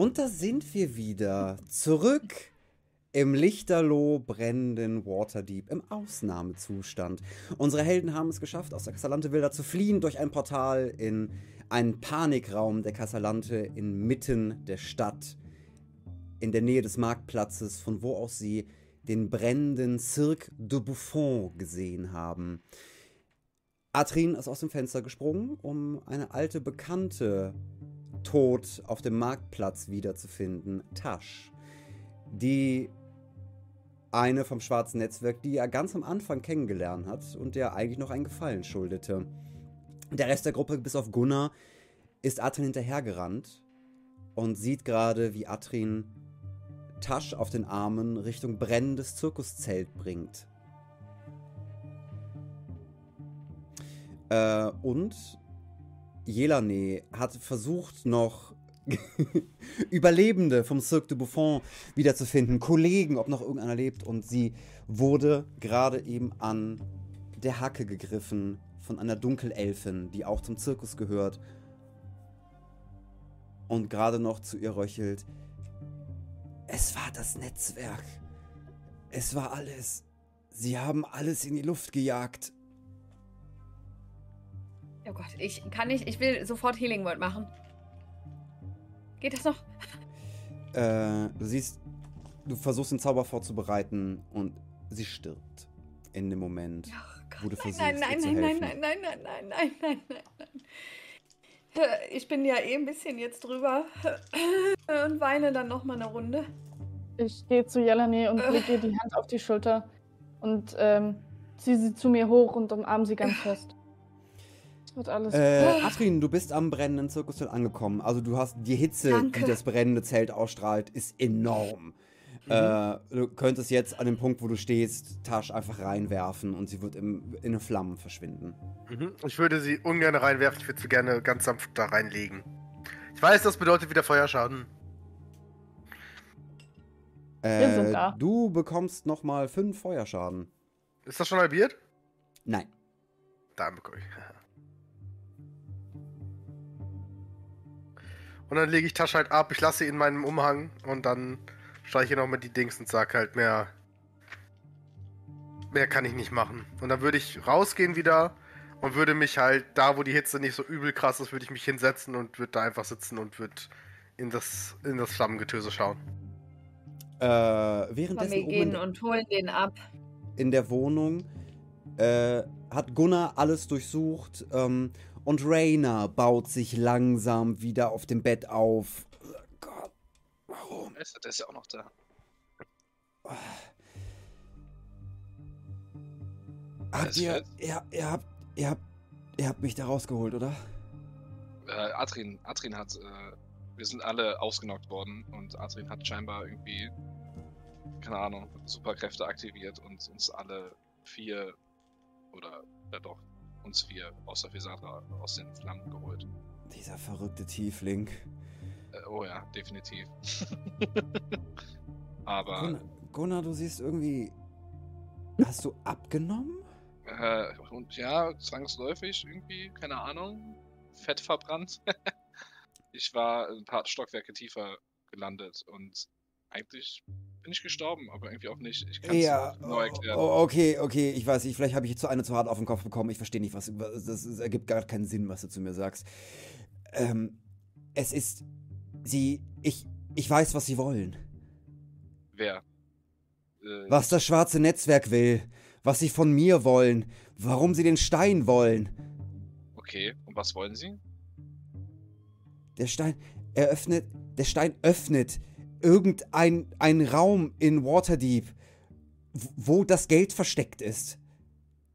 Und da sind wir wieder. Zurück im lichterloh brennenden Waterdeep im Ausnahmezustand. Unsere Helden haben es geschafft, aus der Casalante Villa zu fliehen durch ein Portal in einen Panikraum der Casalante inmitten der Stadt, in der Nähe des Marktplatzes, von wo aus sie den brennenden Cirque de Buffon gesehen haben. Atrin ist aus dem Fenster gesprungen, um eine alte Bekannte tot auf dem Marktplatz wiederzufinden, Tasch. Die eine vom schwarzen Netzwerk, die er ganz am Anfang kennengelernt hat und der eigentlich noch einen Gefallen schuldete. Der Rest der Gruppe, bis auf Gunnar, ist Atrin hinterhergerannt und sieht gerade, wie Atrin Tasch auf den Armen Richtung brennendes Zirkuszelt bringt. Äh, und Jelane hat versucht noch Überlebende vom Cirque de Buffon wiederzufinden, Kollegen, ob noch irgendeiner lebt. Und sie wurde gerade eben an der Hacke gegriffen von einer Dunkelelfin, die auch zum Zirkus gehört. Und gerade noch zu ihr röchelt. Es war das Netzwerk. Es war alles. Sie haben alles in die Luft gejagt. Oh Gott, ich kann nicht. Ich will sofort Healing World machen. Geht das noch? Äh, du siehst, du versuchst den Zauber vorzubereiten und sie stirbt in dem Moment, oh Gott, wo du versuchst, nein, nein, ihr nein, zu helfen. Nein, nein, nein, nein, nein, nein, nein, nein. Äh, ich bin ja eh ein bisschen jetzt drüber und weine dann noch mal eine Runde. Ich gehe zu Jelani und äh. lege ihr die Hand auf die Schulter und ähm, ziehe sie zu mir hoch und umarme sie ganz fest. Wird alles äh, Atrin, du bist am brennenden Zirkuszelt angekommen. Also du hast die Hitze, Danke. die das brennende Zelt ausstrahlt, ist enorm. Mhm. Äh, du könntest jetzt an dem Punkt, wo du stehst, Tasch einfach reinwerfen und sie wird im, in den Flammen verschwinden. Mhm. Ich würde sie ungern reinwerfen, ich würde sie gerne ganz sanft da reinlegen. Ich weiß, das bedeutet wieder Feuerschaden. Äh, du bekommst nochmal fünf Feuerschaden. Ist das schon halbiert? Nein. Dann bekomme ich. Und dann lege ich Tasche halt ab, ich lasse sie in meinem Umhang und dann streiche noch mal die Dings und sag halt mehr. Mehr kann ich nicht machen. Und dann würde ich rausgehen wieder und würde mich halt da, wo die Hitze nicht so übel krass ist, würde ich mich hinsetzen und würde da einfach sitzen und würde in das, in das Flammengetöse schauen. Äh, währenddessen wir gehen und holen den ab. In der Wohnung äh, hat Gunnar alles durchsucht ähm, und Rainer baut sich langsam wieder auf dem Bett auf. Oh Gott, warum? Der ist ja auch noch da. Habt ihr, ihr, ihr, habt, ihr, habt, ihr habt mich da rausgeholt, oder? Äh, Adrin, Adrin hat, äh, wir sind alle ausgenockt worden und Adrin hat scheinbar irgendwie, keine Ahnung, Superkräfte aktiviert und uns alle vier oder ja doch uns vier aus der Visatra aus den Flammen geholt. Dieser verrückte Tiefling. Äh, oh ja, definitiv. Aber. Gunnar, Gunnar, du siehst irgendwie. Hast du abgenommen? Äh, und ja, zwangsläufig irgendwie, keine Ahnung. Fett verbrannt. ich war ein paar Stockwerke tiefer gelandet und eigentlich bin ich gestorben, aber irgendwie auch nicht. Ich kann es ja, genau erklären. Okay, okay, ich weiß nicht, vielleicht habe ich jetzt zu eine zu hart auf den Kopf bekommen. Ich verstehe nicht, was. Das, das ergibt gar keinen Sinn, was du zu mir sagst. Ähm, es ist. Sie. Ich. Ich weiß, was sie wollen. Wer? Äh, was das schwarze Netzwerk will. Was sie von mir wollen. Warum sie den Stein wollen. Okay, und was wollen sie? Der Stein. eröffnet. Der Stein öffnet irgendein ein Raum in Waterdeep, wo das Geld versteckt ist.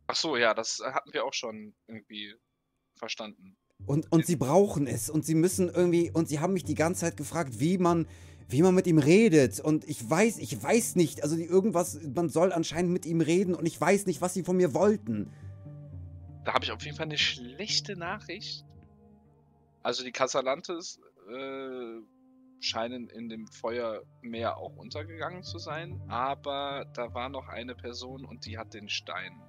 Ach so, ja, das hatten wir auch schon irgendwie verstanden. Und, und sie brauchen es und sie müssen irgendwie, und sie haben mich die ganze Zeit gefragt, wie man, wie man mit ihm redet. Und ich weiß, ich weiß nicht, also irgendwas, man soll anscheinend mit ihm reden und ich weiß nicht, was sie von mir wollten. Da habe ich auf jeden Fall eine schlechte Nachricht. Also die Casalantes äh, scheinen in dem Feuermeer auch untergegangen zu sein, aber da war noch eine Person und die hat den Stein.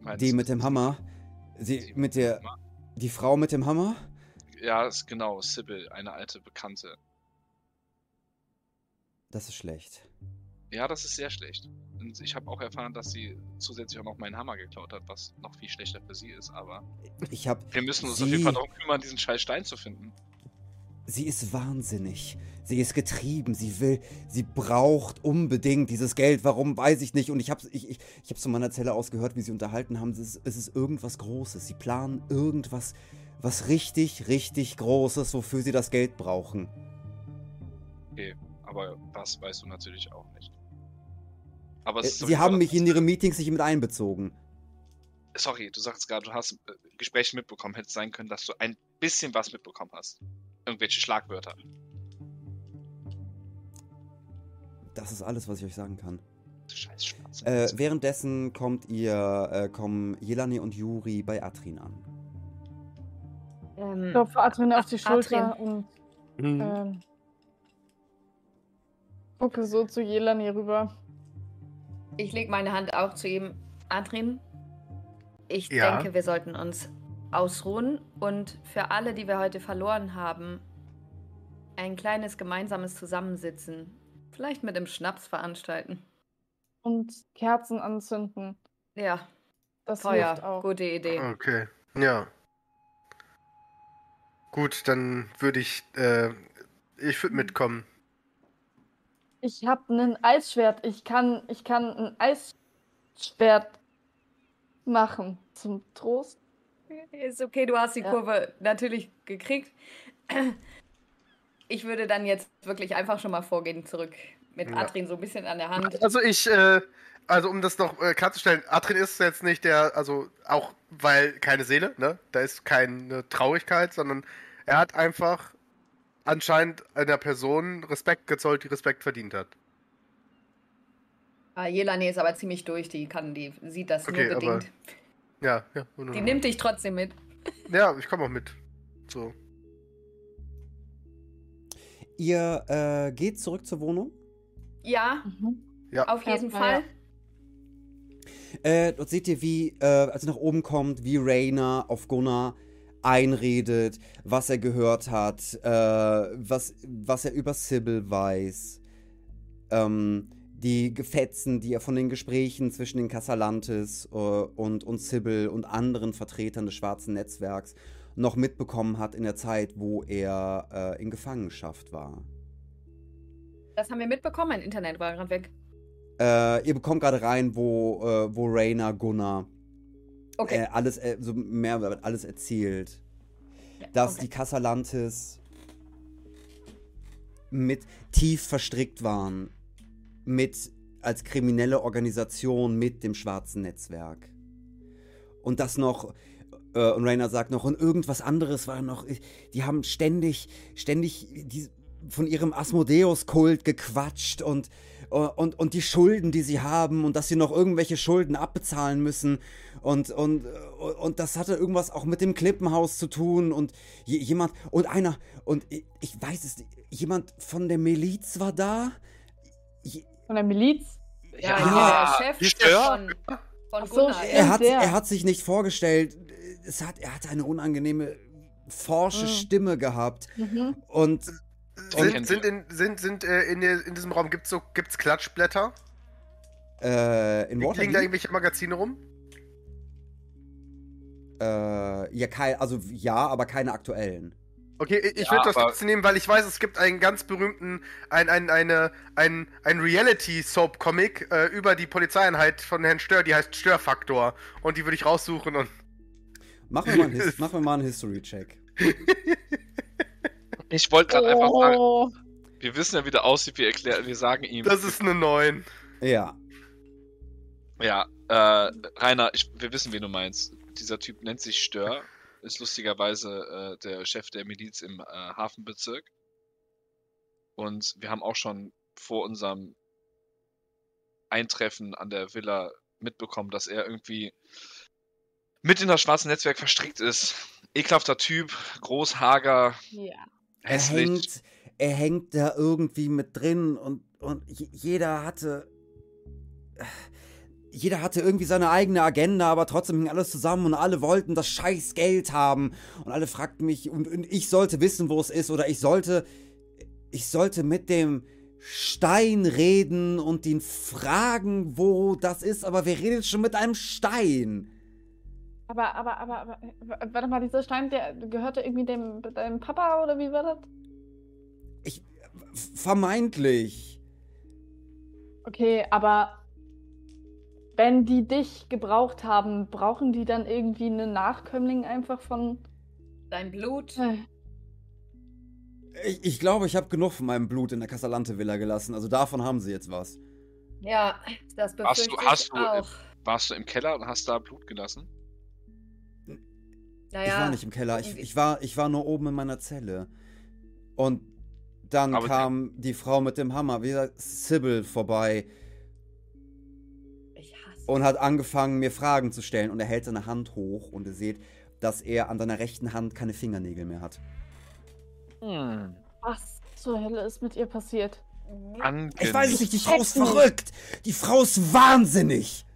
Meinst die mit dem Hammer? Sie mit der. Die Frau mit dem Hammer? ja, ist genau, Sybil, eine alte Bekannte. Das ist schlecht. Ja, das ist sehr schlecht. Und ich habe auch erfahren, dass sie zusätzlich auch noch meinen Hammer geklaut hat, was noch viel schlechter für sie ist, aber Ich hab. wir müssen uns sie, auf jeden Fall darum kümmern, diesen scheiß Stein zu finden. Sie ist wahnsinnig. Sie ist getrieben. Sie will, sie braucht unbedingt dieses Geld. Warum, weiß ich nicht. Und ich habe ich, ich, ich hab's von meiner Zelle aus gehört, wie sie unterhalten haben. Es ist, es ist irgendwas Großes. Sie planen irgendwas, was richtig, richtig Großes, wofür sie das Geld brauchen. Okay, aber was weißt du natürlich auch nicht. Aber Äh, es Sie haben mich in ihre Meetings nicht mit einbezogen. Sorry, du sagst gerade, du hast äh, Gespräche mitbekommen. Hätte es sein können, dass du ein bisschen was mitbekommen hast. Irgendwelche Schlagwörter. Das ist alles, was ich euch sagen kann. Scheiß Schwarze. Äh, währenddessen kommt ihr, äh, kommen Jelani und Juri bei Atrin an. Ähm, Ich klopfe Adrian auf die Schulter Adrian. und Mhm. ähm, gucke so zu Jelani rüber. ich lege meine Hand auch zu ihm. Adrin, ich Ja? denke, wir sollten uns ausruhen und für alle, die wir heute verloren haben, ein kleines gemeinsames Zusammensitzen, vielleicht mit dem Schnaps veranstalten. Und Kerzen anzünden. Ja, Das hilft Feuer, auch. gute Idee. Okay, ja. Gut, dann würde ich, äh, ich würde mitkommen. Ich habe ein Eisschwert. Ich kann, ich kann ein Eisschwert machen. Zum Trost. Ist okay, du hast die Ja. Kurve natürlich gekriegt. Ich würde dann jetzt wirklich einfach schon mal vorgehen, zurück mit Ja. Adrin so ein bisschen an der Hand. Also ich, äh, also um das noch äh, klarzustellen, Atrin ist jetzt nicht der, also auch weil keine Seele, ne? Da ist keine Traurigkeit, sondern er hat einfach anscheinend einer Person Respekt gezollt, die Respekt verdient hat. Ah, Jelani ist aber ziemlich durch, die kann, die sieht das Okay, nur aber- Ja, ja. Die nimmt dich trotzdem mit. Ja, ich komme auch mit. So. Ihr äh, geht zurück zur Wohnung. Ja, Mhm. Ja. auf jeden Fall. Äh, dort seht ihr, wie, äh, als ihr nach oben kommt, wie Rainer auf Gunnar einredet, was er gehört hat, äh, was, was er über Sybil weiß, ähm, die Gefetzen, die er von den Gesprächen zwischen den Casalantes äh, und, und Sybil und anderen Vertretern des schwarzen Netzwerks noch mitbekommen hat in der Zeit, wo er äh, in Gefangenschaft war. Das haben wir mitbekommen, mein Internet war gerade weg. Äh, ihr bekommt gerade rein, wo, äh, wo Rainer Gunnar Okay. äh, alles, äh, so mehr alles erzählt. Ja, Dass okay. die Casalantes mit tief verstrickt waren. Mit als kriminelle Organisation mit dem schwarzen Netzwerk. Und das noch, äh, und Rainer sagt noch, und irgendwas anderes war noch, äh, die haben ständig, ständig die, von ihrem Asmodeus-Kult gequatscht und, äh, und, und die Schulden, die sie haben und dass sie noch irgendwelche Schulden abbezahlen müssen. Und, und, äh, und das hatte irgendwas auch mit dem Klippenhaus zu tun und je- jemand, und einer, und ich, ich weiß es nicht, jemand von der Miliz war da? Von der Miliz. ja, Ja, der Chef Stör. von, von so, Gunnar. er, hat, er hat sich nicht vorgestellt. Es hat, er hat eine unangenehme, forsche Mm. Stimme gehabt. Mhm. Und Und- Sind, sind, in, sind, sind äh, in, der, in diesem Raum gibt's so gibt's Klatschblätter? äh, in Liegen da Waterdeep, irgendwelche Magazine rum? äh, ja, kein, also ja, aber keine aktuellen. Okay, ich, Ja, würde das trotzdem nehmen, weil ich weiß, es gibt einen ganz berühmten, ein, ein, eine, ein, ein Reality-Soap-Comic äh, über die Polizeieinheit von Herrn Stör, die heißt Störfaktor. Und die würde ich raussuchen und. Machen wir mal einen, His machen wir mal einen History-Check. Ich wollte gerade einfach sagen, Oh, wir wissen ja, wie der aussieht, wir erklären, wir sagen ihm. Das ist eine 9. Ja. Ja, äh, Rainer, ich, wir wissen, wen du meinst. Dieser Typ nennt sich Stör, ist lustigerweise äh, der Chef der Miliz im äh, Hafenbezirk. Und wir haben auch schon vor unserem Eintreffen an der Villa mitbekommen, dass er irgendwie mit in das schwarze Netzwerk verstrickt ist. Ekelhafter Typ, groß, hager, ja. Er hässlich. hängt, er hängt da irgendwie mit drin und, und je- jeder hatte. Jeder hatte irgendwie seine eigene Agenda, aber trotzdem hing alles zusammen und alle wollten das scheiß Geld haben. Und alle fragten mich, und, und ich sollte wissen, wo es ist, oder ich sollte. Ich sollte mit dem Stein reden und ihn fragen, wo das ist, aber wer redet schon mit einem Stein? Aber, aber, aber, aber, warte mal, dieser Stein, der gehörte irgendwie dem, deinem Papa oder wie war das? Ich. Vermeintlich. Okay, aber wenn die dich gebraucht haben, brauchen die dann irgendwie einen Nachkömmling einfach von. Dein Blut? Äh, Ich, ich glaube, ich habe genug von meinem Blut in der Casalante-Villa gelassen. Also davon haben sie jetzt was. Ja, das Hast befürchte du- ich hast du, äh, auch. Warst du im Keller und hast da Blut gelassen? Naja, Ich war nicht im Keller. Ich, ich, war, ich war nur oben in meiner Zelle. Und dann Aber kam die Frau mit dem Hammer, wie gesagt, Sybil, vorbei ich und hat angefangen, mir Fragen zu stellen. Und er hält seine Hand hoch und ihr seht, dass er an seiner rechten Hand keine Fingernägel mehr hat. Hm. was zur Hölle ist mit ihr passiert? Ich weiß es nicht, die Frau ist verrückt! Die Frau ist wahnsinnig!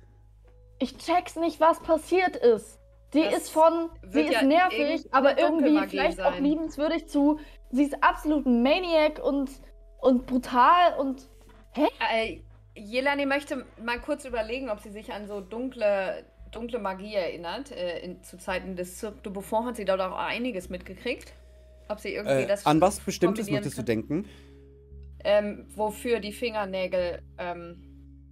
Ich check's nicht, was passiert ist. Die Das ist von, sie ist ja nervig, aber irgendwie vielleicht auch sein. liebenswürdig zu. Sie ist absolut ein Maniac und, und brutal und. Äh, Jelani möchte mal kurz überlegen, ob sie sich an so dunkle, dunkle Magie erinnert. Äh, in, zu Zeiten des Cirque du Buffon hat sie dort auch einiges mitgekriegt. Ob sie irgendwie Äh, das an was Bestimmtes möchtest du denken? Ähm, wofür die Fingernägel ähm,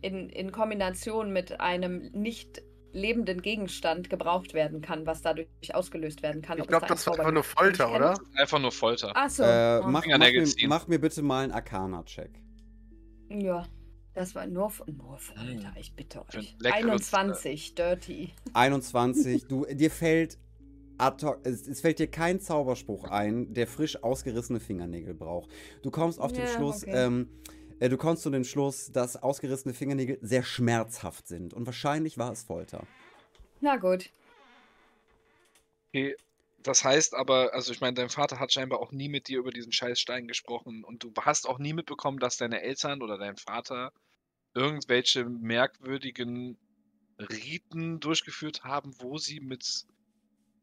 in, in Kombination mit einem nicht lebenden Gegenstand gebraucht werden kann, was dadurch ausgelöst werden kann. Ich glaube, da das war einfach nur Folter, oder? Einfach nur Folter. Achso. Äh, oh. mach, mach, Fingernägel mir, ziehen. mach mir bitte mal einen Arcana-Check. Ja, das war nur, nur Folter, Hm. ich bitte euch. leckeres, 21, dirty. 21. du, dir fällt ad hoc, es, es fällt dir kein Zauberspruch ein, der frisch ausgerissene Fingernägel braucht. Du kommst auf den Ja, Schluss, okay. ähm, äh, du kommst zu dem Schluss, dass ausgerissene Fingernägel sehr schmerzhaft sind. Und wahrscheinlich war es Folter. Na gut. Okay. Das heißt aber, also ich meine, dein Vater hat scheinbar auch nie mit dir über diesen scheiß Stein gesprochen und du hast auch nie mitbekommen, dass deine Eltern oder dein Vater irgendwelche merkwürdigen Riten durchgeführt haben, wo sie mit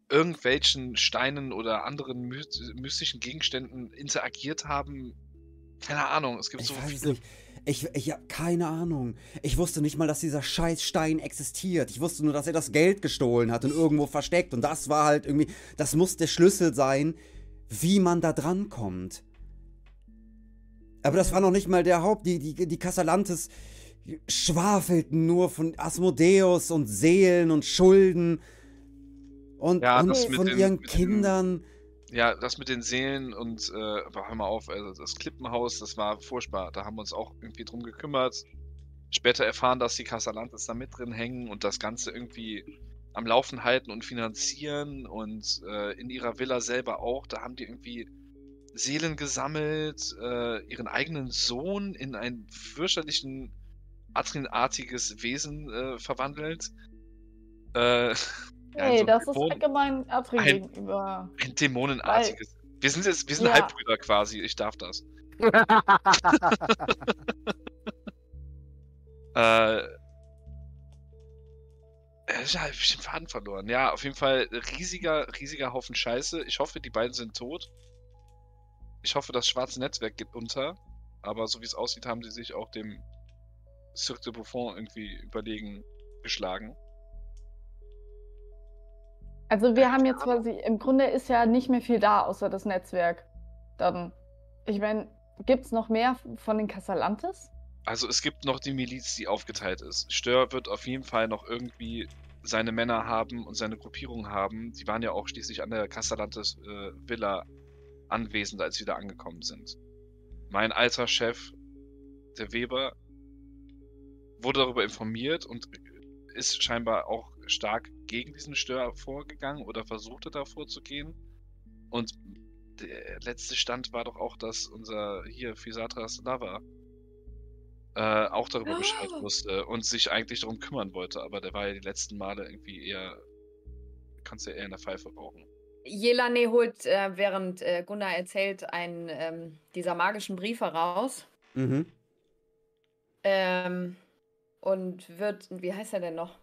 irgendwelchen Steinen oder anderen my mystischen Gegenständen interagiert haben. Keine Ahnung, es gibt Ich so viele nicht. Ich, ich habe keine Ahnung. Ich wusste nicht mal, dass dieser scheiß Stein existiert. Ich wusste nur, dass er das Geld gestohlen hat und irgendwo versteckt. Und das war halt irgendwie, das muss der Schlüssel sein, wie man da dran kommt. Aber das war noch nicht mal der Haupt. Die, die, die Casalantes schwafelten nur von Asmodeus und Seelen und Schulden. Und, Ja, und von ihren Kindern. Ja, das mit den Seelen und, äh, hör mal auf, also das Klippenhaus, das war furchtbar. Da haben wir uns auch irgendwie drum gekümmert. Später erfahren, dass die Casalantes da mit drin hängen und das Ganze irgendwie am Laufen halten und finanzieren und äh, in ihrer Villa selber auch. Da haben die irgendwie Seelen gesammelt, äh, ihren eigenen Sohn in ein fürchterlichen, Adrinartiges Wesen äh, verwandelt. Äh, ja, Hey, so ein das ist Dämon- allgemein Adri Ein- gegenüber. ein Dämonenartiges. Wir sind jetzt, wir sind Ja. Halbbrüder quasi, ich darf das. Äh. Ich habe den Faden verloren. Ja, auf jeden Fall riesiger, riesiger Haufen Scheiße. Ich hoffe, die beiden sind tot. Ich hoffe, das schwarze Netzwerk geht unter. Aber so wie es aussieht, haben sie sich auch dem Cirque de Buffon irgendwie überlegen geschlagen. Also wir haben jetzt quasi, im Grunde ist ja nicht mehr viel da, außer das Netzwerk. Dann, ich meine, gibt es noch mehr von den Casalantes? Also es gibt noch die Miliz, die aufgeteilt ist. Stör wird auf jeden Fall noch irgendwie seine Männer haben und seine Gruppierung haben. Die waren ja auch schließlich an der Castellantes äh, Villa anwesend, als sie da angekommen sind. Mein alter Chef, der Weber, wurde darüber informiert und ist scheinbar auch stark gegen diesen Stör vorgegangen oder versuchte da vorzugehen. Und der letzte Stand war doch auch, dass unser hier Fisatras Lava äh, auch darüber Bescheid Oh. wusste und sich eigentlich darum kümmern wollte, aber der war ja die letzten Male irgendwie eher, kannst ja eher in der Pfeife rauchen. Jelane holt, äh, während äh, Gunnar erzählt, einen ähm, dieser magischen Briefe raus. Mhm. Ähm, und wird, wie heißt er denn noch?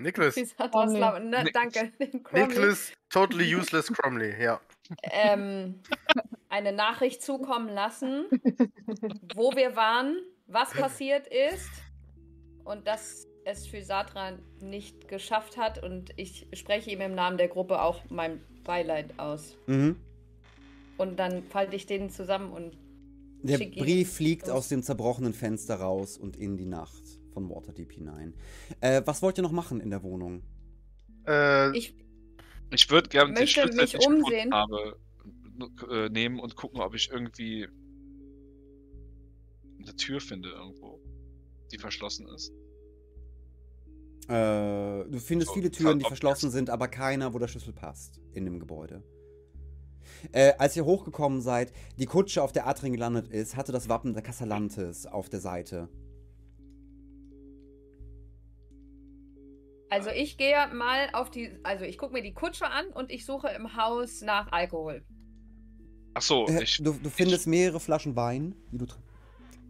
Nicholas. Ne, danke. Nicholas, totally useless Cromley, ja. ähm, eine Nachricht zukommen lassen, wo wir waren, was passiert ist und dass es für Satra nicht geschafft hat. Und ich spreche ihm im Namen der Gruppe auch mein Beileid aus. Mhm. Und dann falte ich den zusammen und Der Brief fliegt aus dem zerbrochenen Fenster raus und in die Nacht von Waterdeep hinein. Äh, was wollt ihr noch machen in der Wohnung? Äh, ich Ich würde gerne den Möchte Schlüssel, mich den ich umsehen. habe, äh, nehmen und gucken, ob ich irgendwie eine Tür finde irgendwo, die verschlossen ist. Äh, du findest So, viele Türen, die verschlossen sind, aber keiner, wo der Schlüssel passt in dem Gebäude. Äh, als ihr hochgekommen seid, die Kutsche, auf der Atring gelandet ist, hatte das Wappen der Casalantes auf der Seite. Also ich gehe mal auf die, also ich gucke mir die Kutsche an und ich suche im Haus nach Alkohol. Ach so, Äh, ich, du, du findest mehrere Flaschen Wein, die, du,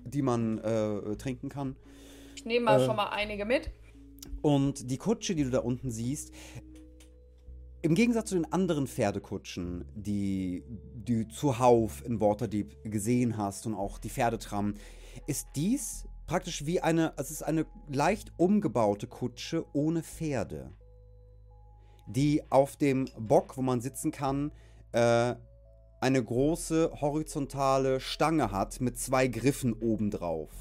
die man äh, trinken kann. Ich nehme mal Äh. schon mal einige mit. Und die Kutsche, die du da unten siehst, im Gegensatz zu den anderen Pferdekutschen, die du zuhauf in Waterdeep gesehen hast und auch die Pferdetram, ist dies praktisch wie eine, es ist eine leicht umgebaute Kutsche ohne Pferde, die auf dem Bock, wo man sitzen kann, äh, eine große horizontale Stange hat mit zwei Griffen obendrauf.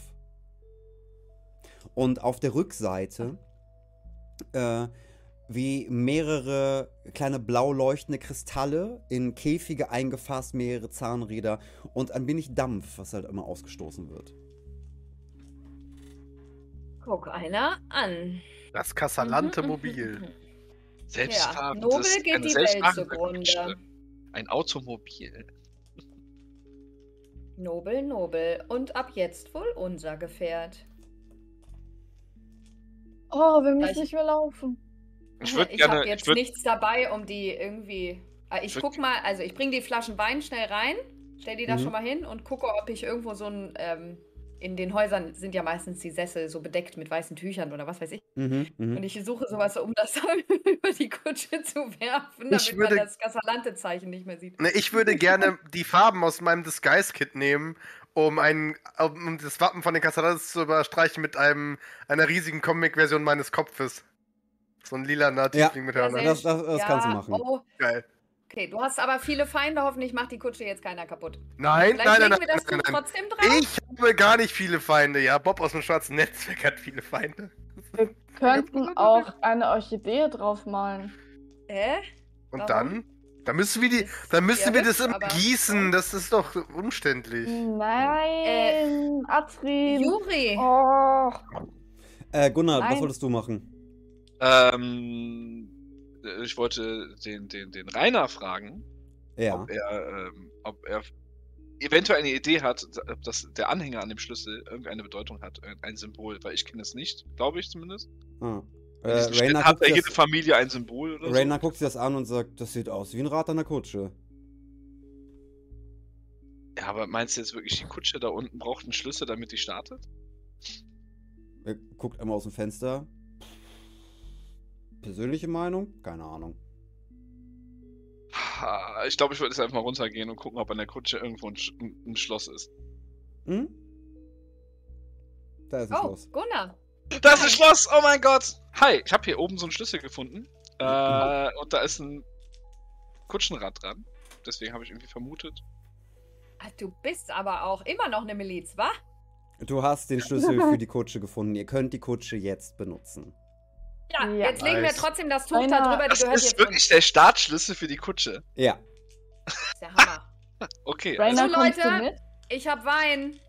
Und auf der Rückseite äh, wie mehrere kleine blau leuchtende Kristalle in Käfige eingefasst, mehrere Zahnräder und ein wenig Dampf, was halt immer ausgestoßen wird. Guck einer an. das Casalante Mhm, mhm, Mobil. mhm. selbstfahrendes, Ja, Nobel geht die Welt zugrunde. Ein Automobil. Nobel, nobel. Und ab jetzt wohl unser Gefährt. Oh, wir müssen ich- nicht mehr laufen. Ich ich habe ich jetzt würd, nichts dabei, um die irgendwie. Ah, Ich guck mal, also ich bringe die Flaschen Wein schnell rein, stell die da Mhm. schon mal hin und gucke, ob ich irgendwo so ein. Ähm, in den Häusern sind ja meistens die Sessel so bedeckt mit weißen Tüchern oder was weiß ich. Mhm, mhm. Und ich suche sowas, um das über die Kutsche zu werfen, damit würde- man das Casalante-Zeichen nicht mehr sieht. Ne, ich würde gerne die Farben aus meinem Disguise-Kit nehmen, um, ein, um das Wappen von den Casalantes zu überstreichen mit einem, einer riesigen Comic-Version meines Kopfes. So ein lila Ja. Tiefling mit Ja, Hörnern. Das- das- das kannst du machen. Oh, Geil. Okay, du hast aber viele Feinde, hoffentlich macht die Kutsche jetzt keiner kaputt. Nein, Vielleicht nein, nein, wir das nein, nein. trotzdem drauf. Ich habe gar nicht viele Feinde, ja. Bob aus dem schwarzen Netzwerk hat viele Feinde. Wir könnten auch eine Orchidee draufmalen. Hä? Und Warum? dann? Dann müssen wir die, dann müssen ja wir das immer gießen. Das ist doch umständlich. Nein, Atrin. Juri! Oh, Äh, Gunnar, was Nein. wolltest du machen? ähm, ich wollte den, den, den Rainer fragen, Ja. ob er, ähm, ob er eventuell eine Idee hat, ob das der Anhänger an dem Schlüssel irgendeine Bedeutung hat, ein Symbol, weil ich kenne es nicht, glaube ich zumindest. In Äh, Rainer, hat jede das, Familie ein Symbol oder Rainer guckt sich das an und sagt, das sieht aus wie ein Rad an der Kutsche. so. Ja, aber meinst du jetzt wirklich, die Kutsche da unten braucht einen Schlüssel, damit die startet? Er guckt einmal aus dem Fenster. Persönliche Meinung? Keine Ahnung. Ich glaube, ich würde jetzt einfach mal runtergehen und gucken, ob an der Kutsche irgendwo ein, Sch ein Schloss ist. Hm? Da ist ein Oh, Schloss. Gunnar. Da ist ein Schloss! Oh mein Gott! Hi, ich habe hier oben so einen Schlüssel gefunden. Äh, und da ist ein Kutschenrad dran. Deswegen habe ich irgendwie vermutet. Ah, Du bist aber auch immer noch eine Miliz, wa? Du hast den Schlüssel für die Kutsche gefunden. Ihr könnt die Kutsche jetzt benutzen. Ja, Ja. jetzt legen wir trotzdem das Tuch Einer- da drüber, die Das gehört ist jetzt wirklich der Startschlüssel für die Kutsche. Ja. Das ist der Hammer. Okay, Rainer, Also, Leute, mit? Ich hab Wein.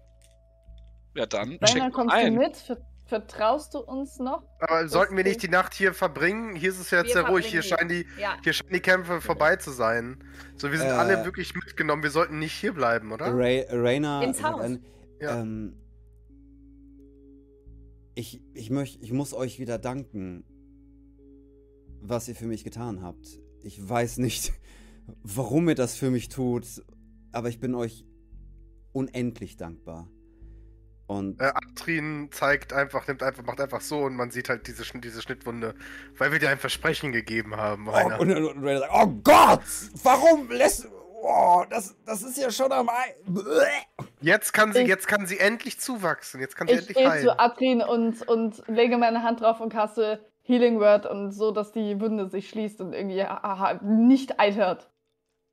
ja dann Rainer, kommst ein. du mit? Ver vertraust du uns noch? Aber sollten wir nicht die Nacht hier verbringen? Hier ist es jetzt Wir sehr ruhig. Hier scheinen die, Ja. hier scheinen die Kämpfe vorbei zu sein. So, wir sind Äh. alle wirklich mitgenommen. Wir sollten nicht hier bleiben, oder? Ray, Rainer Ins Haus. ein, Ja. ähm, ich, ich, möcht, ich muss euch wieder danken, was ihr für mich getan habt. Ich weiß nicht, warum ihr das für mich tut, aber ich bin euch unendlich dankbar. Und Äh, Atrin zeigt einfach, nimmt einfach, macht einfach so und man sieht halt diese, diese Schnittwunde, weil wir dir ein Versprechen gegeben haben. Oh, und, und, und sagt, oh Gott, warum lässt... Oh, das, das ist ja schon am... Ei Jetzt kann sie, Ich- jetzt kann sie endlich zuwachsen. Jetzt kann sie Ich endlich gehe heilen. zu Adrin und, und lege meine Hand drauf und caste Healing Word und so, dass die Wunde sich schließt und irgendwie aha, nicht eitert.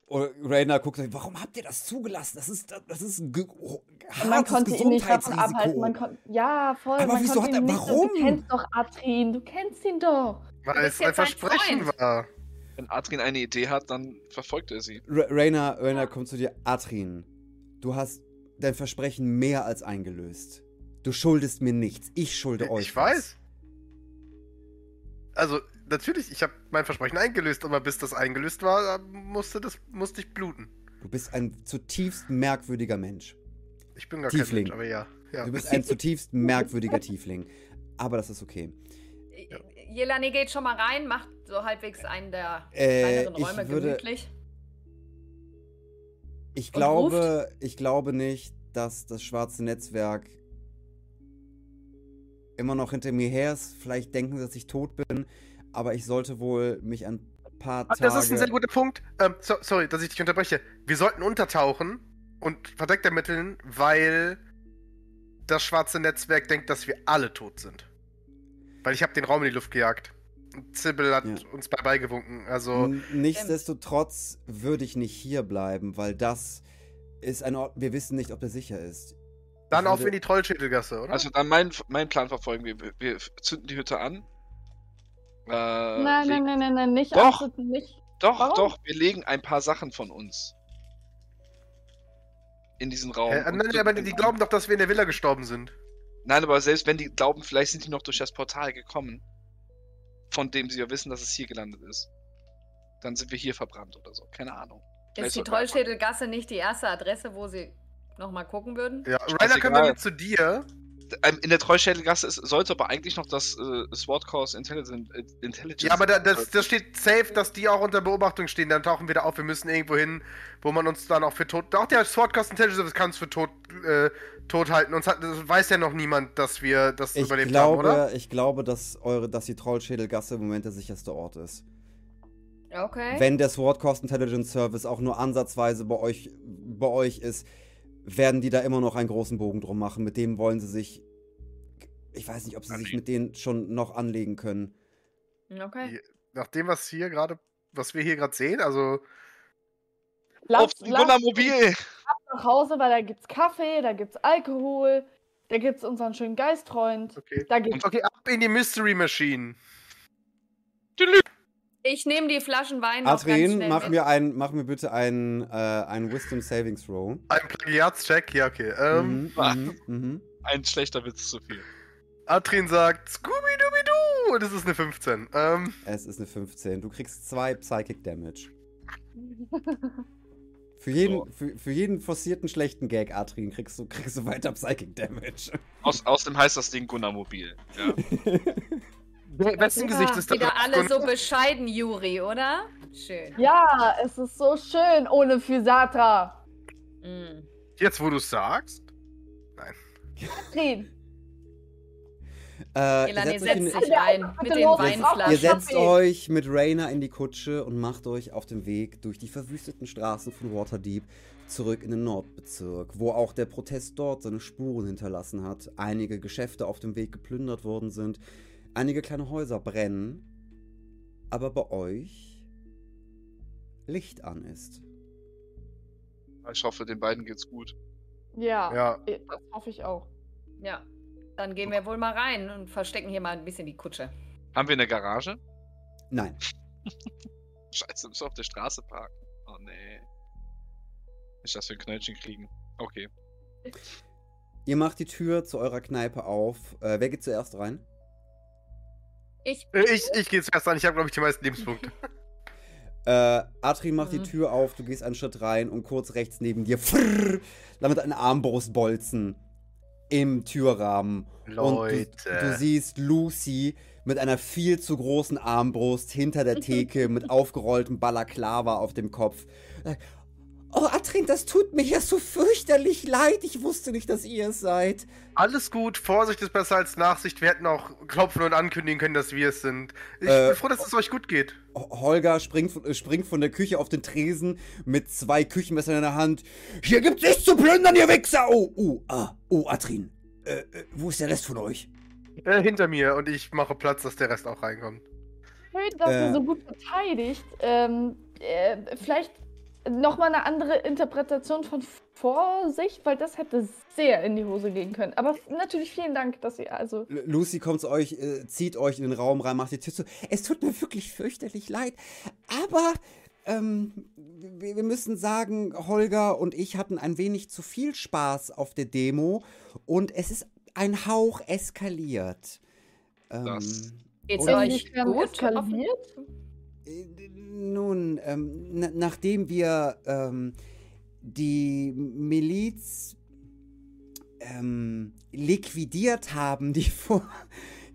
Und Rainer guckt, sich, warum habt ihr das zugelassen? Das ist, das ist ein oh, man konnte ihn nicht davon abhalten. Man kon ja, voll. Aber man wieso konnte hat er- nicht, warum? Du kennst doch Adrin, du kennst ihn doch. weil es ein Versprechen Freund. war. Wenn Adrian eine Idee hat, dann verfolgt er sie. Ra Rainer, Rainer kommt zu dir. Atrin, du hast dein Versprechen mehr als eingelöst. Du schuldest mir nichts. Ich schulde euch. Ich was. weiß. Also, natürlich, ich habe mein Versprechen eingelöst, aber bis das eingelöst war, musste, das, musste ich bluten. Du bist ein zutiefst merkwürdiger Mensch. Ich bin gar Tiefling. kein Mensch, aber ja. ja. Du bist ein zutiefst merkwürdiger Tiefling. Aber das ist okay. Jelani geht schon mal rein, macht so halbwegs einen der Äh, kleineren ich Räume würde- gemütlich. Ich glaube, ich glaube nicht, dass das schwarze Netzwerk immer noch hinter mir her ist. Vielleicht denken sie, dass ich tot bin, aber ich sollte wohl mich ein paar Ah, Tage. Das ist ein sehr guter Punkt. Ähm, so, sorry, dass ich dich unterbreche. Wir sollten untertauchen und verdeckt ermitteln, weil das schwarze Netzwerk denkt, dass wir alle tot sind. Weil ich habe den Raum in die Luft gejagt. Sybil hat Ja. uns bei beigewunken. Also, Nichtsdestotrotz würde ich nicht hier bleiben, weil das ist ein Ort. Wir wissen nicht, ob der sicher ist. dann ich auf würde- in die Trollschädelgasse, oder? Also dann mein, mein Plan verfolgen wir. Wir- zünden die Hütte an. Äh, nein, nein, nein, nein, nein, nicht Doch. anzünden, nicht. Doch, Warum? doch, wir legen ein paar Sachen von uns in diesen Raum. äh, und nein, aber die glauben doch, dass wir in der Villa gestorben sind. Nein, aber selbst wenn die glauben, vielleicht sind die noch durch das Portal gekommen, von dem sie ja wissen, dass es hier gelandet ist. Dann sind wir hier verbrannt oder so. Keine Ahnung. Vielleicht Ist die Trollschädelgasse nicht die erste Adresse, wo sie nochmal gucken würden? Ja. Rainer, können wir mit zu dir? Ähm, In der Treuschädelgasse ist, sollte aber eigentlich noch das äh, Sword Course Intelligence. äh, Intelligence Ja, aber da, das, das steht safe, dass die auch unter Beobachtung stehen. Dann tauchen wir da auf. Wir müssen irgendwo hin, wo man uns dann auch für tot. Auch der Sword Cost Intelligence Service kann uns für tot, äh, tot halten. Uns hat, das weiß ja noch niemand, dass wir das Ich überlebt haben, oder? glaube, ich glaube, dass eure, dass die Trollschädelgasse im Moment der sicherste Ort ist. Okay. Wenn der Sword Cost Intelligence Service auch nur ansatzweise bei euch, bei euch ist, werden die da immer noch einen großen Bogen drum machen. Mit dem wollen sie sich. Ich weiß nicht, ob sie sich mit denen schon noch anlegen können. okay. Nach dem, was hier gerade, was wir hier gerade sehen, also Lass, Auf lass Gunnermobil! nach Hause, weil da gibt's Kaffee, da gibt's Alkohol, da gibt's unseren schönen Geistfreund, okay. da gibt's Okay, ab in die Mystery Machine. Ich nehme die Flaschen Wein Adrien, mach mir, ein, mach mir bitte einen, äh, einen Wisdom Savings Throw. Ein Plagiatscheck, ja, okay. Ähm, Mhm, mhm, mhm. Ein schlechter Witz zu viel. Adrien sagt Scooby-Dooby-Doo und es ist eine 15. Ähm, Es ist eine 15. Du kriegst zwei Psychic Damage. Für jeden, So. für, für jeden forcierten schlechten Gag, Adrien, kriegst du, kriegst du weiter Psychic Damage. Aus, außerdem heißt das Ding Gunnermobil. Ja. wessen Gesicht ist da Wieder alle so bescheiden, Juri, oder? Schön. Ja, es ist so schön ohne Physatra. Mm. Jetzt, wo du sagst. Adrin, Äh, ihr setzt in- setzt sich ein mit den los, Ihr Weinflaschen. setzt euch mit Rainer in die Kutsche und macht euch auf den Weg durch die verwüsteten Straßen von Waterdeep zurück in den Nordbezirk, wo auch der Protest dort seine Spuren hinterlassen hat. Einige Geschäfte auf dem Weg geplündert worden sind, einige kleine Häuser brennen, aber bei euch Licht an ist. Ich hoffe, den beiden geht's gut. ja, Ja, das hoffe ich auch. Ja. Dann gehen wir wohl mal rein und verstecken hier mal ein bisschen die Kutsche. Haben wir eine Garage? Nein. Scheiße, müssen wir auf der Straße parken. Oh nee. Nicht, dass wir ein Knöllchen kriegen. Okay. Ihr macht die Tür zu eurer Kneipe auf. Äh, wer geht zuerst rein? Ich. Äh, ich, ich gehe zuerst an. Ich habe, glaube ich, die meisten Lebenspunkte. Äh, Atri macht die Mhm. Tür auf, du gehst einen Schritt rein und kurz rechts neben dir frrr, landet ein Armbrustbolzen im Türrahmen. Und Leute. du, du siehst Lucy mit einer viel zu großen Armbrust hinter der Theke mit aufgerolltem Balaklava auf dem Kopf. Oh, Atrin, das tut mir ja so fürchterlich leid. Ich wusste nicht, dass ihr es seid. Alles gut, Vorsicht ist besser als Nachsicht. Wir hätten auch klopfen und ankündigen können, dass wir es sind. Ich Äh, bin froh, dass es euch gut geht. Ho- Holger springt, von- äh, springt von der Küche auf den Tresen mit zwei Küchenmessern in der Hand. Hier gibt's nichts zu plündern, ihr Wichser! Oh, oh, ah, oh, Atrin. Äh, äh, wo ist der Rest von euch? Äh, hinter mir und ich mache Platz, dass der Rest auch reinkommt. Schön, dass Äh. ihr so gut verteidigt. Ähm, äh, vielleicht nochmal eine andere Interpretation von Vorsicht, weil das hätte sehr in die Hose gehen können. Aber natürlich vielen Dank, dass ihr also. L- Lucy kommt zu euch, äh, zieht euch in den Raum rein, macht die Tür zu. Es tut mir wirklich fürchterlich leid, aber ähm, wir, wir müssen sagen, Holger und ich hatten ein wenig zu viel Spaß auf der Demo und es ist ein Hauch eskaliert. Ähm, Das- Geht's Oder- euch Inwiefern gut? eskaliert? Nun, ähm, na, nachdem wir ähm, die Miliz ähm, liquidiert haben, die vor,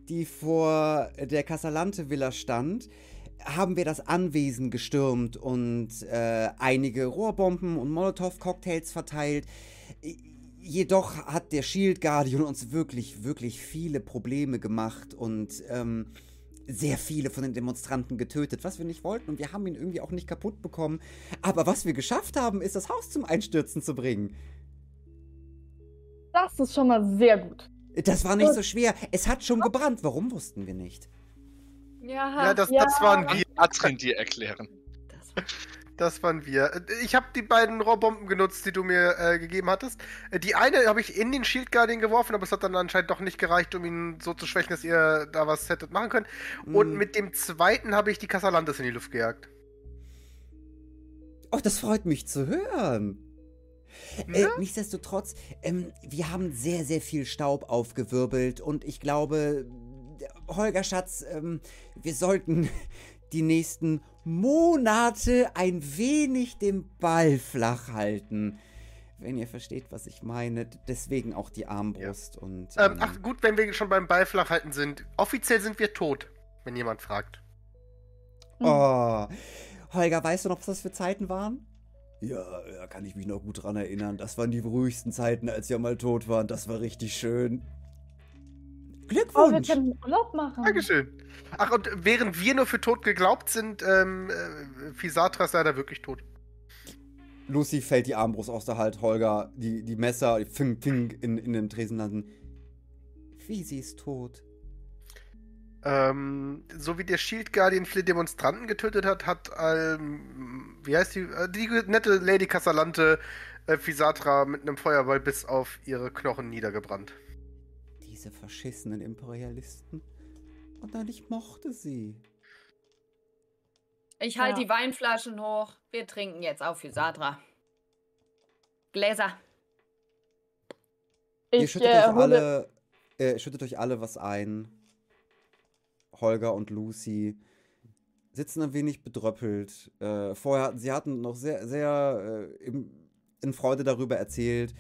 die vor der Casalante-Villa stand, haben wir das Anwesen gestürmt und äh, einige Rohrbomben und Molotow-Cocktails verteilt. Jedoch hat der Shield Guardian uns wirklich, wirklich viele Probleme gemacht und ähm, sehr viele von den Demonstranten getötet, was wir nicht wollten und wir haben ihn irgendwie auch nicht kaputt bekommen. Aber was wir geschafft haben, ist das Haus zum Einstürzen zu bringen. Das ist schon mal sehr gut. Das war nicht so schwer. Es hat schon gebrannt. Warum wussten wir nicht? Ja, Ja, das, ja. das waren wir. Atrin dir erklären. das Das waren wir. Äh, Ich habe die beiden Rohrbomben genutzt, die du mir äh, gegeben hattest. Äh, Die eine habe ich in den Shield Guardian geworfen, aber es hat dann anscheinend doch nicht gereicht, um ihn so zu schwächen, dass ihr da was hättet machen können. Und Mm. mit dem zweiten habe ich die Casalantes in die Luft gejagt. Oh, das freut mich zu hören. Äh, nichtsdestotrotz, ähm, wir haben sehr, sehr viel Staub aufgewirbelt und ich glaube, Holger Schatz, ähm, wir sollten die nächsten Monate ein wenig den Ball flach halten. Wenn ihr versteht, was ich meine. Deswegen auch die Armbrust und. Ähm, ach gut, wenn wir schon beim Ball flach halten sind. Offiziell sind wir tot, wenn jemand fragt. Oh. Holger, weißt du noch, was das für Zeiten waren? Ja, da kann ich mich noch gut dran erinnern. Das waren die ruhigsten Zeiten, als wir mal tot waren. Das war richtig schön. Oh, wir Glückwunsch! können Urlaub machen. Dankeschön. Ach, und während wir nur für tot geglaubt sind, ähm, äh, Fisatra ist leider wirklich tot. Lucy fällt die Armbrust aus der Halt. Holger, die, die Messer, die Fing, Fing in, in den Tresen landen. Wie sie ist tot. Ähm, so wie der Shield Guardian viele Demonstranten getötet hat, hat, ähm, wie heißt die, äh, die nette Lady Casalante äh, Fisatra mit einem Feuerball bis auf ihre Knochen niedergebrannt. Diese verschissenen Imperialisten. Und dann ich mochte sie. Ich halte Ja. die Weinflaschen hoch. Wir trinken jetzt auf für Sadra. Gläser. Ihr Ich schüttet, äh, euch alle, äh, schüttet euch alle was ein. Holger und Lucy sitzen ein wenig bedröppelt. Äh, vorher hatten sie hatten noch sehr, sehr äh, in Freude darüber erzählt,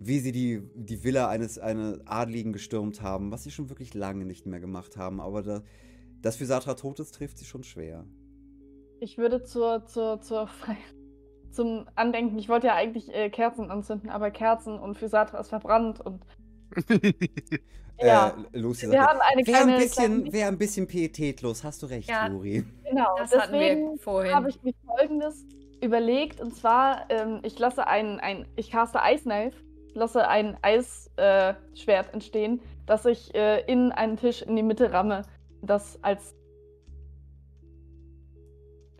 wie sie die, die Villa eines, eines Adligen gestürmt haben, was sie schon wirklich lange nicht mehr gemacht haben. Aber da, dass Physatra tot ist, trifft sie schon schwer. Ich würde zur, zur, zur zum Andenken, ich wollte ja eigentlich äh, Kerzen anzünden, aber Kerzen und Physatra ist verbrannt und ja, Äh, Lucy wir sagt, haben eine wäre kleine, ein, bisschen, kleine wär ein bisschen pietätlos, hast du recht, Ja. Luri. genau, Das hatten wir deswegen habe ich mir folgendes überlegt und zwar, ähm, ich lasse ein, ein ich caste Ice Knife, lasse ein Eisschwert äh, entstehen, das ich äh, in einen Tisch in die Mitte ramme, das als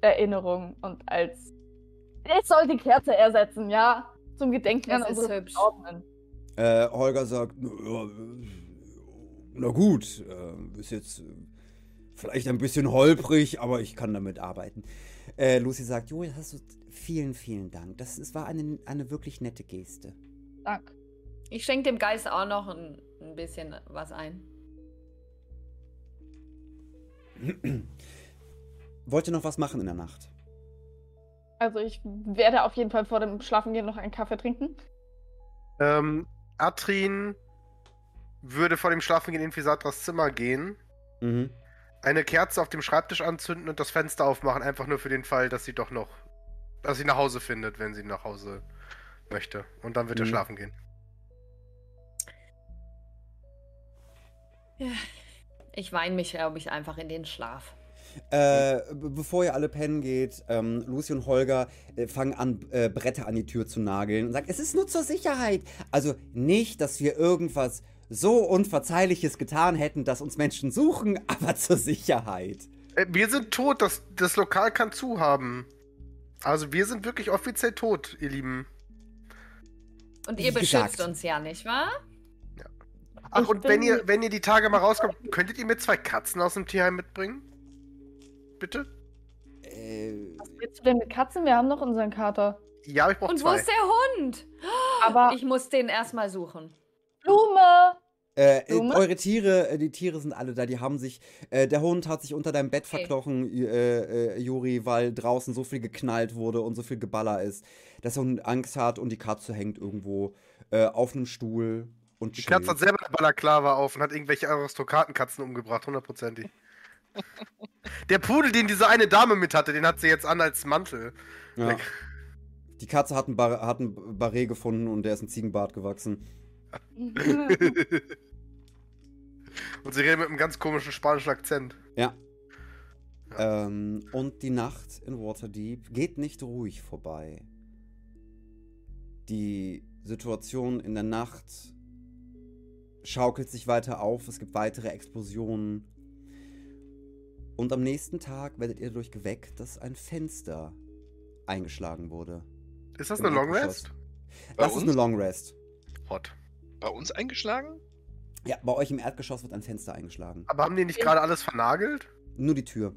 Erinnerung und als es soll die Kerze ersetzen, ja, zum Gedenken an unsere hübsch. Verstorbenen. Äh, Holger sagt, "Na gut, äh, ist jetzt vielleicht ein bisschen holprig, aber ich kann damit arbeiten. Äh, Lucy sagt, Jo, das hast du, vielen, vielen Dank. Das, es war eine, eine wirklich nette Geste. Dank. Ich schenke dem Geist auch noch ein, ein bisschen was ein. Wollt ihr noch was machen in der Nacht? Also ich werde auf jeden Fall vor dem Schlafengehen noch einen Kaffee trinken. Ähm, Atrin würde vor dem Schlafengehen in Fisatras Zimmer gehen, Mhm. eine Kerze auf dem Schreibtisch anzünden und das Fenster aufmachen, einfach nur für den Fall, dass sie doch noch dass sie nach Hause findet, wenn sie nach Hause möchte. Und dann wird er Mhm. schlafen gehen. Ich weine mich, glaube ich, einfach in den Schlaf. Äh, be- bevor ihr alle pennen geht, ähm, Lucy und Holger äh, fangen an, äh, Bretter an die Tür zu nageln und sagen, es ist nur zur Sicherheit. Also nicht, dass wir irgendwas so Unverzeihliches getan hätten, dass uns Menschen suchen, aber zur Sicherheit. Äh, wir sind tot, das, das Lokal kann zu haben. Also wir sind wirklich offiziell tot, ihr Lieben. Und ihr beschützt gesagt. uns ja, nicht wahr? Ach, Ich und wenn ihr, wenn ihr die Tage mal rauskommt, könntet ihr mir zwei Katzen aus dem Tierheim mitbringen? Bitte? Äh, Was willst du denn mit Katzen? Wir haben noch unseren Kater. Ja, aber ich brauche Und wo zwei. ist der Hund? Aber Ich muss den erstmal suchen. Blume! Äh, äh, eure Tiere, äh, die Tiere sind alle da, die haben sich, äh, der Hund hat sich unter deinem Bett Okay. verkrochen, äh, äh, Juri, weil draußen so viel geknallt wurde und so viel Geballer ist, dass der Hund Angst hat und die Katze hängt irgendwo äh, auf einem Stuhl und Die chillt. Katze hat selber eine Balaklava auf und hat irgendwelche Aristokratenkatzen umgebracht, hundertprozentig. Der Pudel, den diese eine Dame mit hatte, den hat sie jetzt an als Mantel. Ja. Die Katze hat ein, Bar hat ein Barret gefunden und der ist ein Ziegenbart gewachsen. Und sie redet mit einem ganz komischen spanischen Akzent. Ja. Ähm, und die Nacht in Waterdeep geht nicht ruhig vorbei. Die Situation in der Nacht schaukelt sich weiter auf, es gibt weitere Explosionen. Und am nächsten Tag werdet ihr dadurch geweckt, dass ein Fenster eingeschlagen wurde. Ist das Im eine Long. Rest? Das ist eine Long Rest. Hot. Bei uns eingeschlagen? Ja, bei euch im Erdgeschoss wird ein Fenster eingeschlagen. Aber haben die nicht gerade alles vernagelt? Nur die Tür.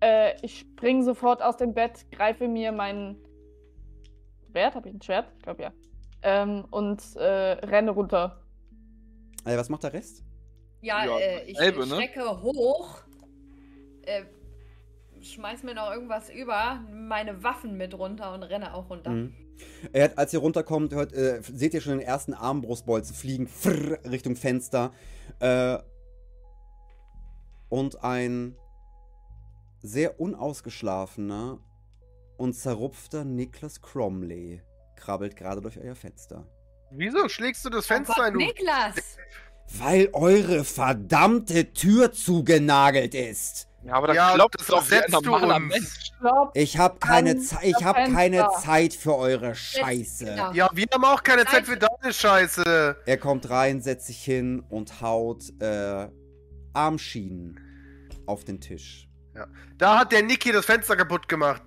äh, ich spring sofort aus dem Bett, greife mir mein Schwert. Habe ich ein Schwert? Ich glaube ja. Ähm, und äh, renne runter. Äh, was macht der Rest? Ja, Ja, äh, ich äh, ne? schrecke hoch, äh, schmeiß mir noch irgendwas über, meine Waffen mit runter und renne auch runter. Mhm. Er hat, als ihr runterkommt, hört, äh, seht ihr schon den ersten Armbrustbolzen fliegen frrr, Richtung Fenster. Äh, und ein sehr unausgeschlafener und zerrupfter Niklas Cromley krabbelt gerade durch euer Fenster. Wieso schlägst du das Oh Fenster Gott, ein? Niklas! Weil eure verdammte Tür zugenagelt ist. Ja, aber dann Ja, klopft das doch wie ein normaler. Mensch. Ich habe keine, Ze ich hab keine. Zeit für eure Scheiße. genau. ja, wir haben auch keine Zeit für deine Scheiße. Er kommt rein, setzt sich hin und haut äh, Armschienen auf den Tisch. Da hat der Niki das Fenster kaputt gemacht.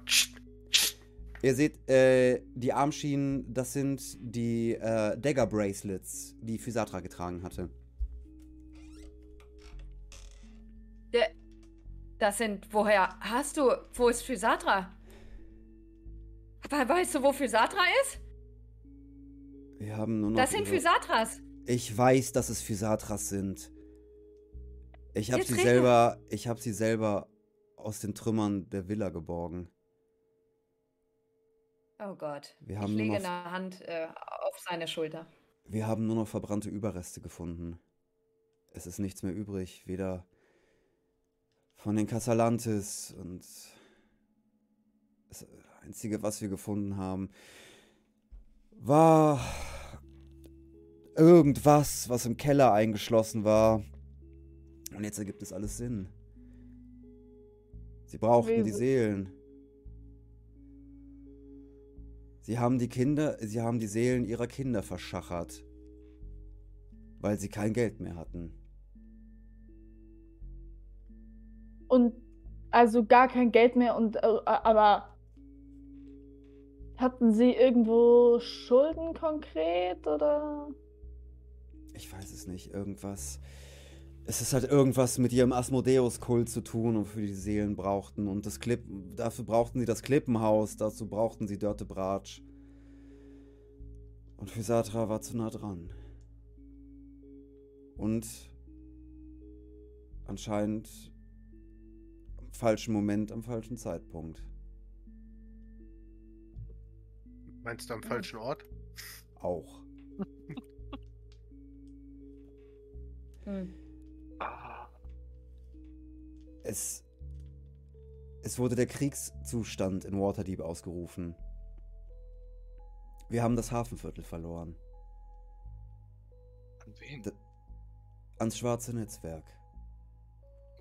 Ihr seht, äh, die Armschienen, das sind die äh, Dagger Bracelets, die Physatra getragen hatte. Das sind, woher hast du, wo ist Physatra? Aber weißt du, wo Physatra ist? Wir haben nur noch. Das sind ihre- Physatras. Ich weiß, dass es Physatras sind. Ich habe sie rede. selber, ich habe sie selber aus den Trümmern der Villa geborgen. Oh Gott. Wir ich haben nur lege noch- eine Hand äh, auf seine Schulter. Wir haben nur noch verbrannte Überreste gefunden. Es ist nichts mehr übrig, weder von den Casalantes und das Einzige, was wir gefunden haben, war irgendwas, was im Keller eingeschlossen war. Und jetzt ergibt es alles Sinn. Sie brauchten die Wesen. Seelen. Sie haben die Kinder, sie haben die Seelen ihrer Kinder verschachert. Weil sie kein Geld mehr hatten. Und also gar kein Geld mehr und äh, aber hatten sie irgendwo Schulden konkret oder? Ich weiß es nicht, irgendwas. Es ist halt irgendwas mit ihrem Asmodeus-Kult zu tun, wofür die Seelen brauchten. Und das Klipp, dafür brauchten sie das Klippenhaus, dazu brauchten sie Dörte Bratsch. Und Physatra war zu nah dran. Und anscheinend falschen Moment, am falschen Zeitpunkt. Meinst du am falschen Ort? Auch. Hm. Ah, Es Es wurde der Kriegszustand in Waterdeep ausgerufen. Wir haben das Hafenviertel verloren. An wen? D- Ans schwarze Netzwerk.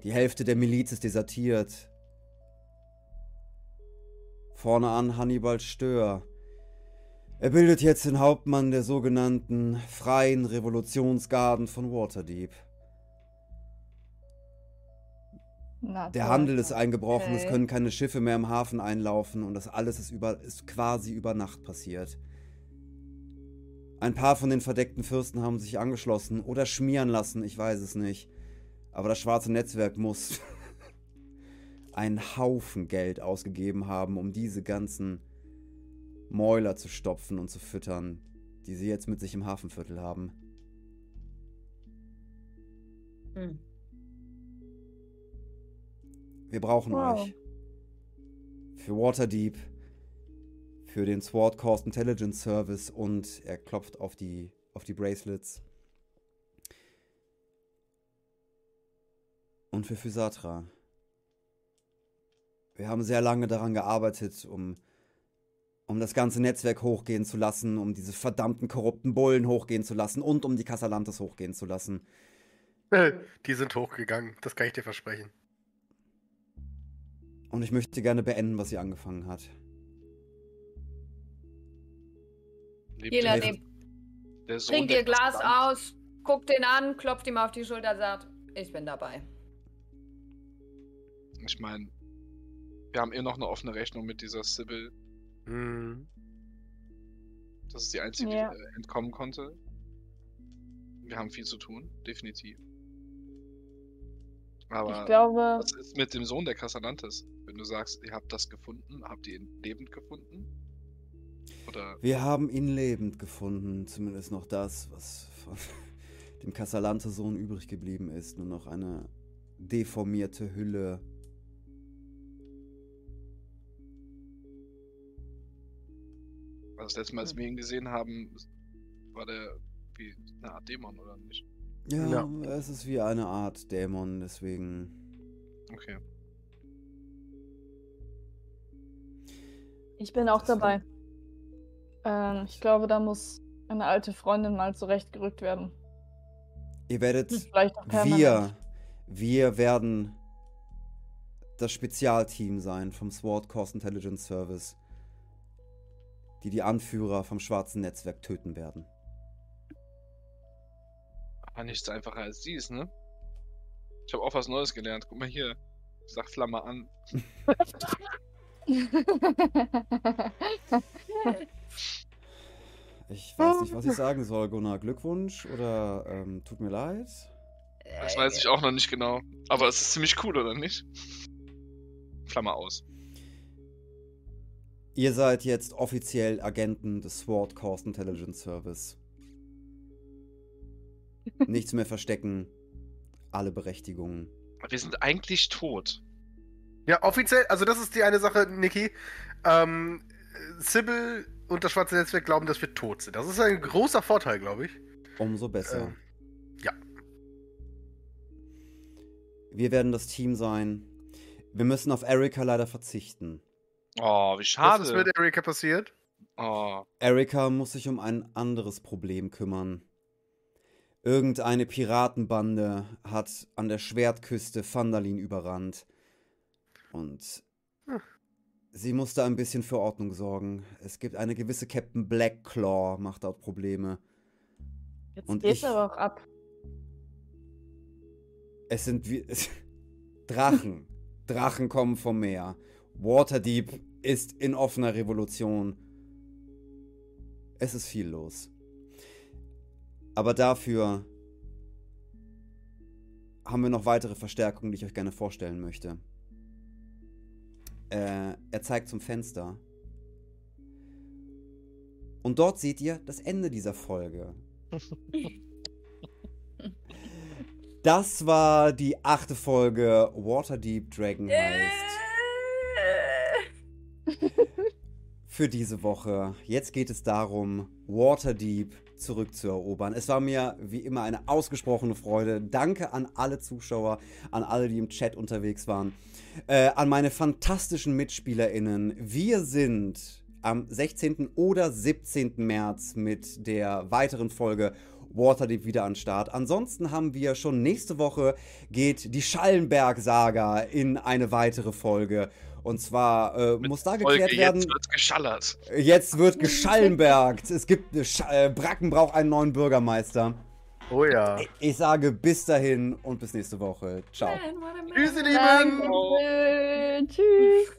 Die Hälfte der Miliz ist desertiert. Vorne an Hannibal Stör. Er bildet jetzt den Hauptmann der sogenannten Freien Revolutionsgarden von Waterdeep. Na, Der. Handel ist eingebrochen, es Okay. können keine Schiffe mehr im Hafen einlaufen und das alles ist, über, ist quasi über Nacht passiert. Ein paar von den verdeckten Fürsten haben sich angeschlossen oder schmieren lassen, ich weiß es nicht. Aber das schwarze Netzwerk muss einen Haufen Geld ausgegeben haben, um diese ganzen Mäuler zu stopfen und zu füttern, die sie jetzt mit sich im Hafenviertel haben. Hm. Wir brauchen Wow. euch. Für Waterdeep, für den Sword Coast Intelligence Service und er klopft auf die, auf die Bracelets. Und für Physatra. Wir haben sehr lange daran gearbeitet, um, um das ganze Netzwerk hochgehen zu lassen, um diese verdammten korrupten Bullen hochgehen zu lassen und um die Casalantes hochgehen zu lassen. Die sind hochgegangen, das kann ich dir versprechen. Und ich möchte gerne beenden, was sie angefangen hat. Lebt Jela, der, nee, der Sohn trink ihr Glas aus, guckt den an, klopft ihm auf die Schulter, sagt, ich bin dabei. Ich meine, wir haben eh noch eine offene Rechnung mit dieser Sybil. Hm. Das ist die einzige, Ja. die entkommen konnte. Wir haben viel zu tun, definitiv. Aber Ich glaube, was ist mit dem Sohn der Casalantes? Wenn du sagst, ihr habt das gefunden, habt ihr ihn lebend gefunden? Oder Wir haben ihn lebend gefunden, zumindest noch das, was von dem Casalante-Sohn übrig geblieben ist. Nur noch eine deformierte Hülle. Das letzte Mal, als wir ihn gesehen haben, war der wie eine Art Dämon oder nicht? Ja, Ja. es ist wie eine Art Dämon, deswegen. Okay. ich bin auch dabei. Ähm, ich glaube, da muss eine alte Freundin mal zurechtgerückt werden. Ihr werdet. Vielleicht auch permanent. Wir. Wir werden das Spezialteam sein vom Sword Coast Intelligence Service, die die Anführer vom schwarzen Netzwerk töten werden. Aber nichts einfacher als dies, ne? Ich habe auch was Neues gelernt. Guck mal hier. Ich sag Flamme an. Ich weiß nicht, was ich sagen soll, Gunnar. Glückwunsch oder ähm, tut mir leid? Das weiß ich auch noch nicht genau. Aber es ist ziemlich cool, oder nicht? Flamme aus. Ihr seid jetzt offiziell Agenten des Sword Coast Intelligence Service. Nichts mehr verstecken. Alle Berechtigungen. Wir sind eigentlich tot. Ja, offiziell, also das ist die eine Sache, Niki. Ähm, Sybil und das Schwarze Netzwerk glauben, dass wir tot sind. Das ist ein großer Vorteil, glaube ich. Umso besser. Ähm, ja. Wir werden das Team sein. Wir müssen auf Erika leider verzichten. Oh, wie Was schade. ist mit Erika passiert? Oh, Erika muss sich um ein anderes Problem kümmern. Irgendeine Piratenbande hat an der Schwertküste Vandalin überrannt. Und Hm. sie muss da ein bisschen für Ordnung sorgen. Es gibt eine gewisse Captain Blackclaw, macht dort Probleme. Jetzt Und geht's ich- aber auch ab. Es sind wie Drachen. Drachen kommen vom Meer. Waterdeep ist in offener Revolution. Es ist viel los. Aber dafür haben wir noch weitere Verstärkungen, die ich euch gerne vorstellen möchte. Äh, er zeigt zum Fenster. Und dort seht ihr das Ende dieser Folge. Das war die achte Folge Waterdeep Dragon Heist für diese Woche. Jetzt geht es darum, Waterdeep zurückzuerobern. Es war mir wie immer eine ausgesprochene Freude. Danke an alle Zuschauer, an alle, die im Chat unterwegs waren, äh, an meine fantastischen MitspielerInnen. Wir sind am 16. oder 17. März mit der weiteren Folge Waterdeep wieder an Start. Ansonsten haben wir schon nächste Woche geht die Schallenberg-Saga in eine weitere Folge. Und zwar äh, muss da geklärt Folge, werden. Jetzt wird geschallert. Jetzt wird geschallenbergt. Es gibt Sch äh, Bracken braucht einen neuen Bürgermeister. Oh ja. Ich, ich sage bis dahin und bis nächste Woche. Ciao. Man. Tschüss, ihr Lieben! Tschüss.